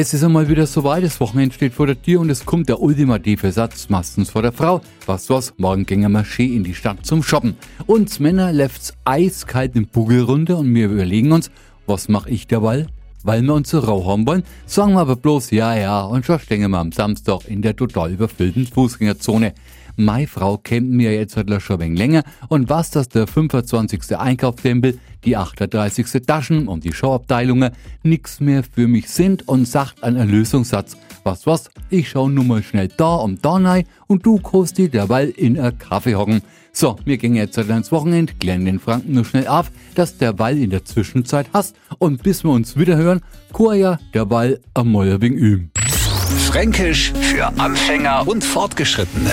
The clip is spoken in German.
Es ist einmal wieder soweit, das Wochenende steht vor der Tür und es kommt der ultimative Satz, meistens vor der Frau. Was was, morgen gingen wir schön in die Stadt zum Shoppen. Uns Männer läuft's eiskalt im Bugel runter und wir überlegen uns, was mach ich derweil? Weil wir uns so rau haben wollen, sagen wir aber bloß ja, ja und schon stehen wir am Samstag in der total überfüllten Fußgängerzone. Meine Frau kennt mir jetzt halt schon ein wenig länger und was das der 25. Einkaufstempel, die 38. Taschen und die Showabteilungen nix mehr für mich sind und sagt ein Erlösungssatz. Was was, ich schau nur mal schnell da und da rein und du kannst dir derweil in a Kaffee hocken. So, wir gehen jetzt halt ins Wochenende, klären den Franken nur schnell auf, dass der Ball in der Zwischenzeit hast und bis wir uns wieder hören, ja der Ball am Meuerwing üben. Fränkisch für Anfänger und Fortgeschrittene.